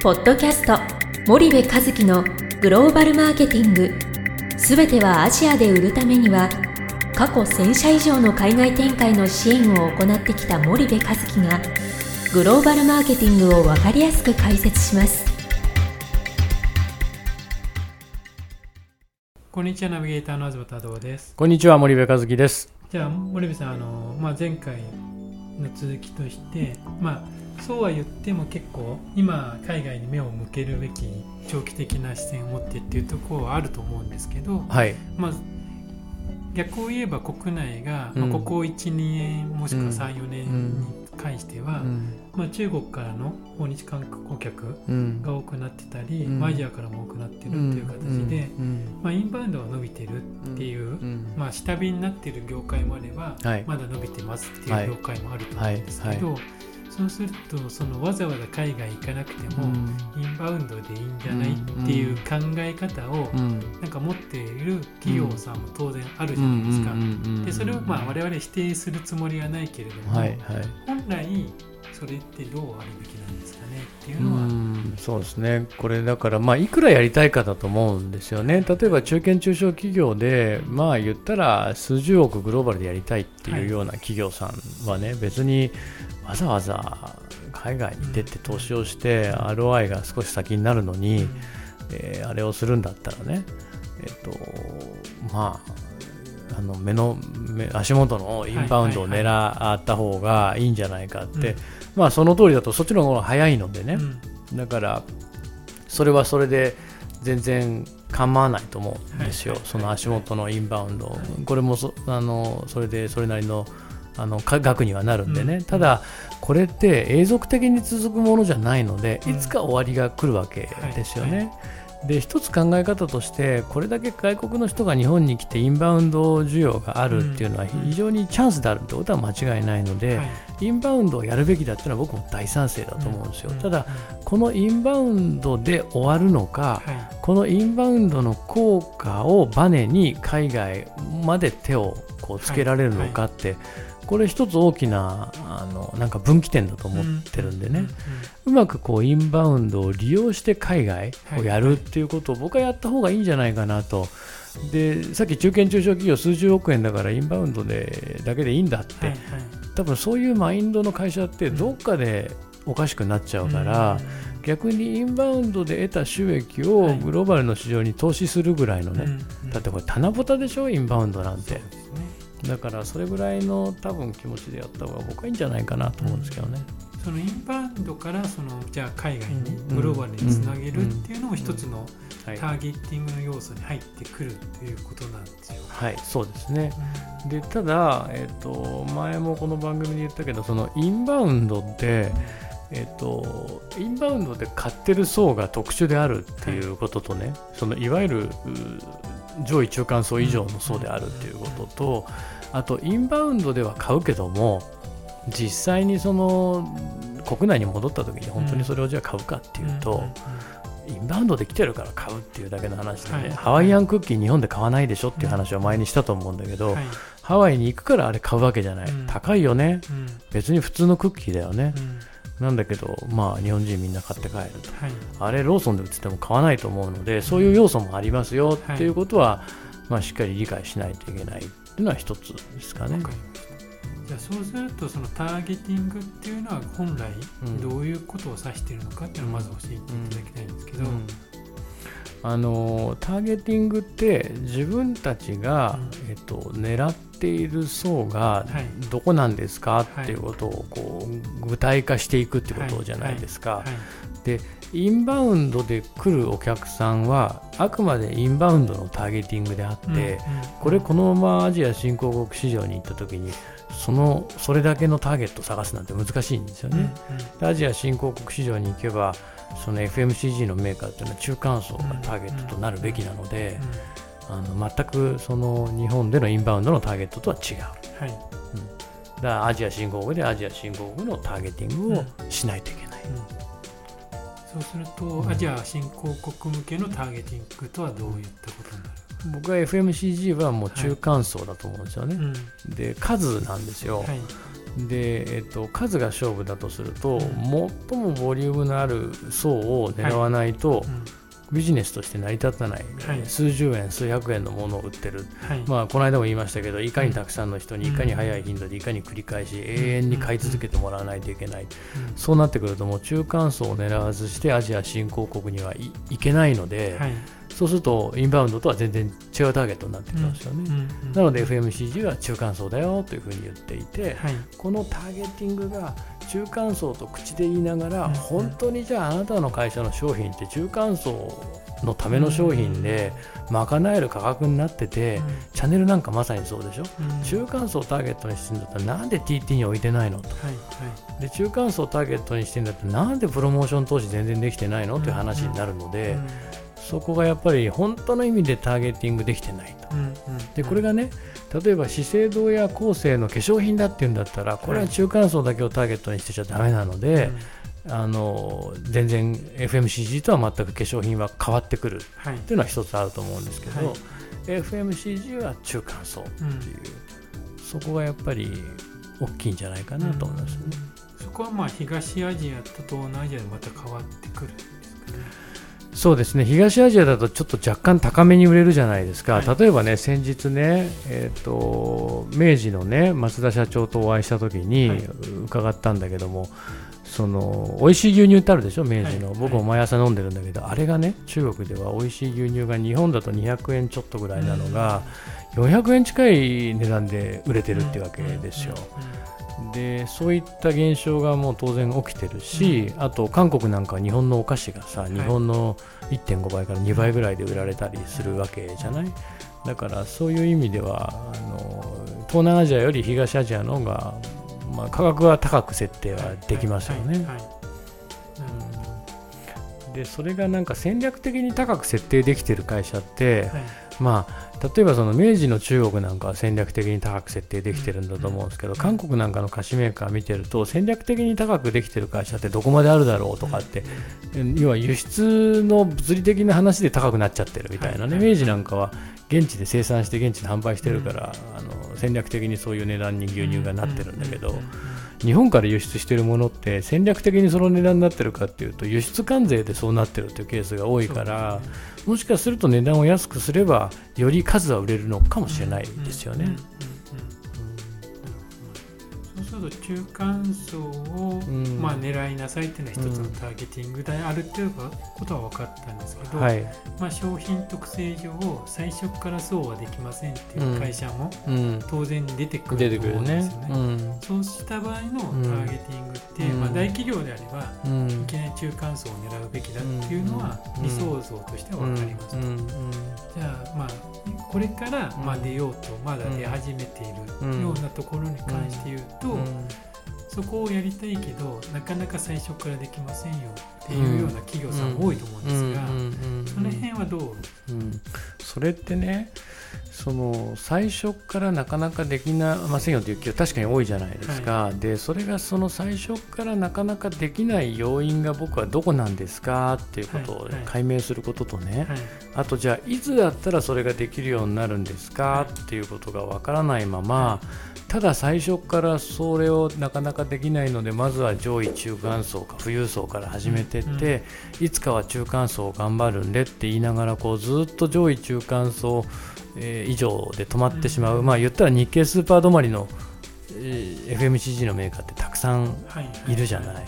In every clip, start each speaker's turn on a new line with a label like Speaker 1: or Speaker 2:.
Speaker 1: ポッドキャスト森部和樹のグローバルマーケティング。すべてはアジアで売るためには過去1000社以上の海外展開の支援を行ってきた森部和樹がグローバルマーケティングを分かりやすく解説します。
Speaker 2: こんにちはナビゲーターの東太郎です。
Speaker 3: こんにちは森部和樹です。
Speaker 2: じゃあ森部さんあの、まあ、前回の続きとしてまあそうは言っても結構今海外に目を向けるべき長期的な視線を持ってっていうところはあると思うんですけど、
Speaker 3: はい。
Speaker 2: まあ、逆を言えば国内が、
Speaker 3: うん。
Speaker 2: まあ、ここ12年もしくは
Speaker 3: うん
Speaker 2: 34年に関しては、
Speaker 3: うん。
Speaker 2: まあ、中国からの訪日観光客
Speaker 3: うん。
Speaker 2: が多くなってたり、
Speaker 3: うん。
Speaker 2: まあアジアからも多くなってるという形で、
Speaker 3: うん。
Speaker 2: まあ、インバウンドが伸びてるっていう、
Speaker 3: うん。
Speaker 2: まあ、下火になってる業界もあれば、
Speaker 3: はい。
Speaker 2: まだ伸びてますって
Speaker 3: はい。いう
Speaker 2: 業界もあると思うんですけど、
Speaker 3: は
Speaker 2: そうするとそのわざわざ海外行かなくても、インバウンドでいいんじゃない
Speaker 3: うん
Speaker 2: っていう考え方を
Speaker 3: うん。
Speaker 2: なんか持っている企業さんも当然あるじゃないですか。でそれをまあ我々否定するつもりはないけれども、
Speaker 3: はいはい。
Speaker 2: 本来それってどうあるべきなんですかねっていう
Speaker 3: う
Speaker 2: のは、
Speaker 3: んそうですね、これだから、まあ、いくらやりたいかだと思うんですよね、例えば中堅・中小企業で、まあ言ったら数十億グローバルでやりたいっていうような企業さんはね、別にわざわざ海外に出て投資をして、ROI が少し先になるのに、えーあれをするんだったらね、えっとまあ、あの目の目足元のインバウンドを狙った方がいいんじゃないかって、
Speaker 2: うん。
Speaker 3: まあその通りだとそっちの方が早いのでね、
Speaker 2: うん。
Speaker 3: だからそれはそれで全然構わないと思うんですよ、その足元のインバウンド、
Speaker 2: はい
Speaker 3: これもそあのそれでそれなりのあのか額にはなるんでね、
Speaker 2: うん。
Speaker 3: ただこれって永続的に続くものじゃないので、
Speaker 2: うん。
Speaker 3: いつか終わりが来るわけですよね。
Speaker 2: はい
Speaker 3: で一つ考え方としてこれだけ外国の人が日本に来てインバウンド需要があるっていうのは非常にチャンスであるってことは間違いないので、
Speaker 2: はい。
Speaker 3: インバウンドをやるべきだっていうのは僕も大賛成だと思うんですよ、
Speaker 2: うん。
Speaker 3: ただこのインバウンドで終わるのか、
Speaker 2: はい。
Speaker 3: このインバウンドの効果をバネに海外まで手をこうつけられるのかって、これ一つ大きなあのなんか分岐点だと思ってるんでね、うまくこうインバウンドを利用して海外をやるっていうことを僕はやった方がいいんじゃないかなと。でさっき中堅中小企業数十億円だからインバウンドでだけでいいんだって、
Speaker 2: はいはい。
Speaker 3: 多分そういうマインドの会社ってどっかでおかしくなっちゃうから、逆にインバウンドで得た収益を
Speaker 2: はい。
Speaker 3: グローバルの市場に投資するぐらいのね、
Speaker 2: うん
Speaker 3: だってこれ棚ぼたでしょ？インバウンドなんて。
Speaker 2: ね
Speaker 3: だからそれぐらいの多分気持ちでやった方が僕はいいんじゃないかなと思うんですけどね、
Speaker 2: そのインバウンドからそのじゃあ海外に
Speaker 3: うん。
Speaker 2: グローバルにつなげるっていうのも一つの
Speaker 3: はい。
Speaker 2: ターゲッティングの要素に入ってくるということなんですよ。
Speaker 3: はい、そうですね。でただ、えっと前もこの番組で言ったけどそのインバウンドってえっと、インバウンドで買ってる層が特殊であるっていうこととね、そのいわゆるう上位中間層以上の層であるっていうことと、あとインバウンドでは買うけども実際にその国内に戻った時に本当にそれをじゃあ買うかっていうと、インバウンドで来てるから買うっていうだけの話でね、
Speaker 2: はい。
Speaker 3: ハワイアンクッキー日本で買わないでしょっていう話は前にしたと思うんだけど、
Speaker 2: はい。
Speaker 3: ハワイに行くからあれ買うわけじゃない、
Speaker 2: うん。
Speaker 3: 高いよね。
Speaker 2: うん。
Speaker 3: 別に普通のクッキーだよね、
Speaker 2: うん
Speaker 3: なんだけどまあ日本人みんな買って帰ると。
Speaker 2: はい。
Speaker 3: あれローソンで売ってても買わないと思うのでそういう要素もありますよっていうことは、まあ、しっかり理解しないといけないっていうのは一つですかね。
Speaker 2: じゃあそうするとそのターゲティングっていうのは本来
Speaker 3: うん。
Speaker 2: どういうことを指しているのかっていうのをまず教えていただきたいんですけど、
Speaker 3: うん。あのターゲティングって自分たちが、
Speaker 2: うん。
Speaker 3: えっと、狙っている層が
Speaker 2: はい。
Speaker 3: どこなんですか？っていうことをこう具体化していくってことじゃないですか。
Speaker 2: はい。
Speaker 3: でインバウンドで来るお客さんはあくまでインバウンドのターゲティングであって、これこのままアジア新興国市場に行った時にそのそれだけのターゲットを探すなんて難しいんですよ
Speaker 2: うん
Speaker 3: ね。でアジア新興国市場に行けばその FMCG のメーカーっていうのは中間層がターゲットとなるべきなので
Speaker 2: うん
Speaker 3: あの全くその日本でのインバウンドのターゲットとは違う。
Speaker 2: はい。
Speaker 3: だからアジア新興国でアジア新興国のターゲティングをしないといけない。
Speaker 2: そうすると、
Speaker 3: うん。
Speaker 2: アジア新興国向けのターゲティングとはどういったことになる？
Speaker 3: 僕は FMCG はもう中間層だと思うんですよね。
Speaker 2: うん
Speaker 3: で数なんですよ。
Speaker 2: はい。
Speaker 3: で、えっと、数が勝負だとすると、
Speaker 2: うん。
Speaker 3: 最もボリュームのある層を狙わないと、
Speaker 2: うん
Speaker 3: ビジネスとして成り立たない、
Speaker 2: はい。
Speaker 3: 数十円数百円のものを売ってる、
Speaker 2: はい。
Speaker 3: まあ、この間も言いましたけどいかにたくさんの人に
Speaker 2: うん。
Speaker 3: いかに早い頻度でいかに繰り返し永遠に買い続けてもらわないといけない、
Speaker 2: うん。
Speaker 3: そうなってくるともう中間層を狙わずしてアジア新興国にはいいけないので、
Speaker 2: はい
Speaker 3: そうするとインバウンドとは全然違うターゲットになってきますよね。
Speaker 2: うんうん
Speaker 3: なので FMCG は中間層だよというふうに言っていて、
Speaker 2: はい。
Speaker 3: このターゲティングが中間層と口で言いながら、
Speaker 2: うん
Speaker 3: 本当にじゃああなたの会社の商品って中間層のための商品で賄える価格になってて、チャンネルなんかまさにそうでしょ、
Speaker 2: うん。
Speaker 3: 中間層をターゲットにしてるんだったらなんで TT に置いてないの？と
Speaker 2: はいはい。
Speaker 3: で中間層をターゲットにしてるんだったらなんでプロモーション投資全然できてないの？という話になるので、そこがやっぱり本当の意味でターゲティングできてないと。
Speaker 2: うんうん。
Speaker 3: でこれがね例えば資生堂や後世の化粧品だっていうん。だったらこれは中間層だけをターゲットにしてちゃダメなので、あの全然 FMCG とは全く化粧品は変わってくる。
Speaker 2: はい。
Speaker 3: っていうのは一つあると思うんですけど、
Speaker 2: はい。
Speaker 3: FMCG は中間層って
Speaker 2: う。ん。
Speaker 3: いう、そこがやっぱり大きいんじゃないかなと思いますね。
Speaker 2: そこはまあ東アジアと東南アジアでまた変わってくるんですかね
Speaker 3: そうですね。東アジアだとちょっと若干高めに売れるじゃないですか、
Speaker 2: はい。
Speaker 3: 例えばね先日ね、えー、と明治のね松田社長とお会いした時に
Speaker 2: はい。
Speaker 3: 伺ったんだけども、その美味しい牛乳ってあるでしょ？明治の、
Speaker 2: はい。
Speaker 3: 僕も毎朝飲んでるんだけど、あれがね中国では美味しい牛乳が日本だと200円ちょっとぐらいなのが、400円近い値段で売れてるってわけですよ。でそういった現象がもう当然起きてるし、あと韓国なんかは日本のお菓子がさ日本の1.5倍から2倍ぐらいで売られたりするわけじゃない？だからそういう意味ではあの東南アジアより東アジアの方が、まあ、価格は高く設定はできますよね。でそれがなんか戦略的に高く設定できてる会社って、
Speaker 2: はい。
Speaker 3: まあ例えばその明治の中国なんかは戦略的に高く設定できてるんだと思うんですけど、韓国なんかの菓子メーカー見てると戦略的に高くできてる会社ってどこまであるだろうとかって、要は輸出の物理的な話で高くなっちゃってるみたいなね、
Speaker 2: はい。
Speaker 3: 明治なんかは現地で生産して現地で販売してるから、戦略的にそういう値段に牛乳がなってるんだけど、日本から輸出してるものって戦略的にその値段になってるかっていうと輸出関税でそうなってるっていうケースが多いから、もしかすると値段を安くすればより数は売れるのかもしれないですよね。
Speaker 2: うんうんうんうんそうすると中間層を、
Speaker 3: ん。
Speaker 2: まあ、狙いなさいっていうのは一つのターゲティングであるっていうことは分かったんですけど、
Speaker 3: はい、
Speaker 2: まあ、商品特性上最初からそうはできませんっていう会社も
Speaker 3: うん、
Speaker 2: 当然出てくると思うんですよね。。
Speaker 3: うん。
Speaker 2: そうした場合のターゲティングって、
Speaker 3: うん。
Speaker 2: まあ、大企業であれば
Speaker 3: うん。
Speaker 2: いきなり中間層を狙うべきだっていうのは
Speaker 3: うん。
Speaker 2: 理想像としては分かります。
Speaker 3: うん。うん。
Speaker 2: じゃあまあこれからまあ
Speaker 3: うん。
Speaker 2: 出ようとまだ出始めてい
Speaker 3: うん。
Speaker 2: るようなところに関して言うと、
Speaker 3: うん
Speaker 2: そこをやりたいけどなかなか最初からできませんよっていうような企業さんも多いと思うんですが、その辺はどう、
Speaker 3: うん、それってねその最初からなかなかできなませんよという企業確かに多いじゃないですか、でそれがその最初からなかなかできない要因が僕はどこなんですかっていうことを
Speaker 2: はいはい。
Speaker 3: 解明することとね、
Speaker 2: はい。
Speaker 3: あとじゃあいつだったらそれができるようになるんですかっていうことがわからないままただ最初からそれをなかなかできないのでまずは上位中間層か富裕層から始めてって、いつかは中間層頑張るんでって言いながらこうずっと上位中間層、えー以上で止まってしまう、
Speaker 2: うん。
Speaker 3: まあ言ったら日経スーパー止まりの、えー FMCG のメーカーってたくさん
Speaker 2: はい
Speaker 3: いるじゃない。
Speaker 2: はい。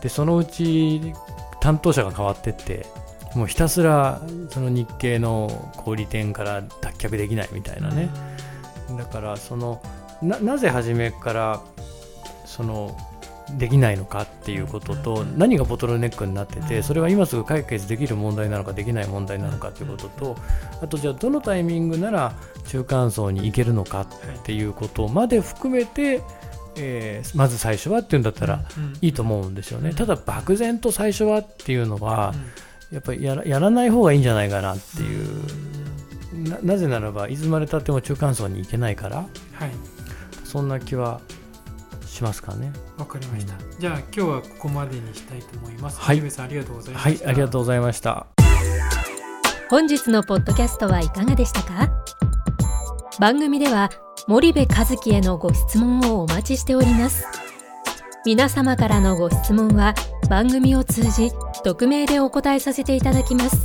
Speaker 3: でそのうち担当者が変わってってもうひたすらその日系の小売店から脱却できないみたいなね、だからそのななぜ初めからそのできないのかっていうことと
Speaker 2: うん。
Speaker 3: 何がボトルネックになって
Speaker 2: うん。
Speaker 3: てそれは今すぐ解決できる問題なのかできない問題なのかっていうこととあとじゃあどのタイミングなら中間層に行けるのかっていうことまで含めて、えーまず最初はっていうんだったらいいと思うんですよね。ただ漠然と最初はっていうのはやっぱりやらない方がいいんじゃないかなっていう。ななぜならばいつまでたっても中間層に行けないから。
Speaker 2: はい
Speaker 3: そんな気はしますかね。
Speaker 2: わかりました、じゃあ今日はここまでにしたいと思います。
Speaker 3: はい。
Speaker 2: さんありがとうございま
Speaker 3: はい
Speaker 2: した
Speaker 3: ありがとうございました。
Speaker 1: 本日のポッドキャストはいかがでしたか？番組では森部和樹へのご質問をお待ちしております。皆様からのご質問は番組を通じ匿名でお答えさせていただきます。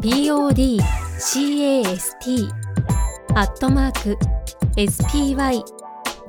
Speaker 1: podcast アットマーク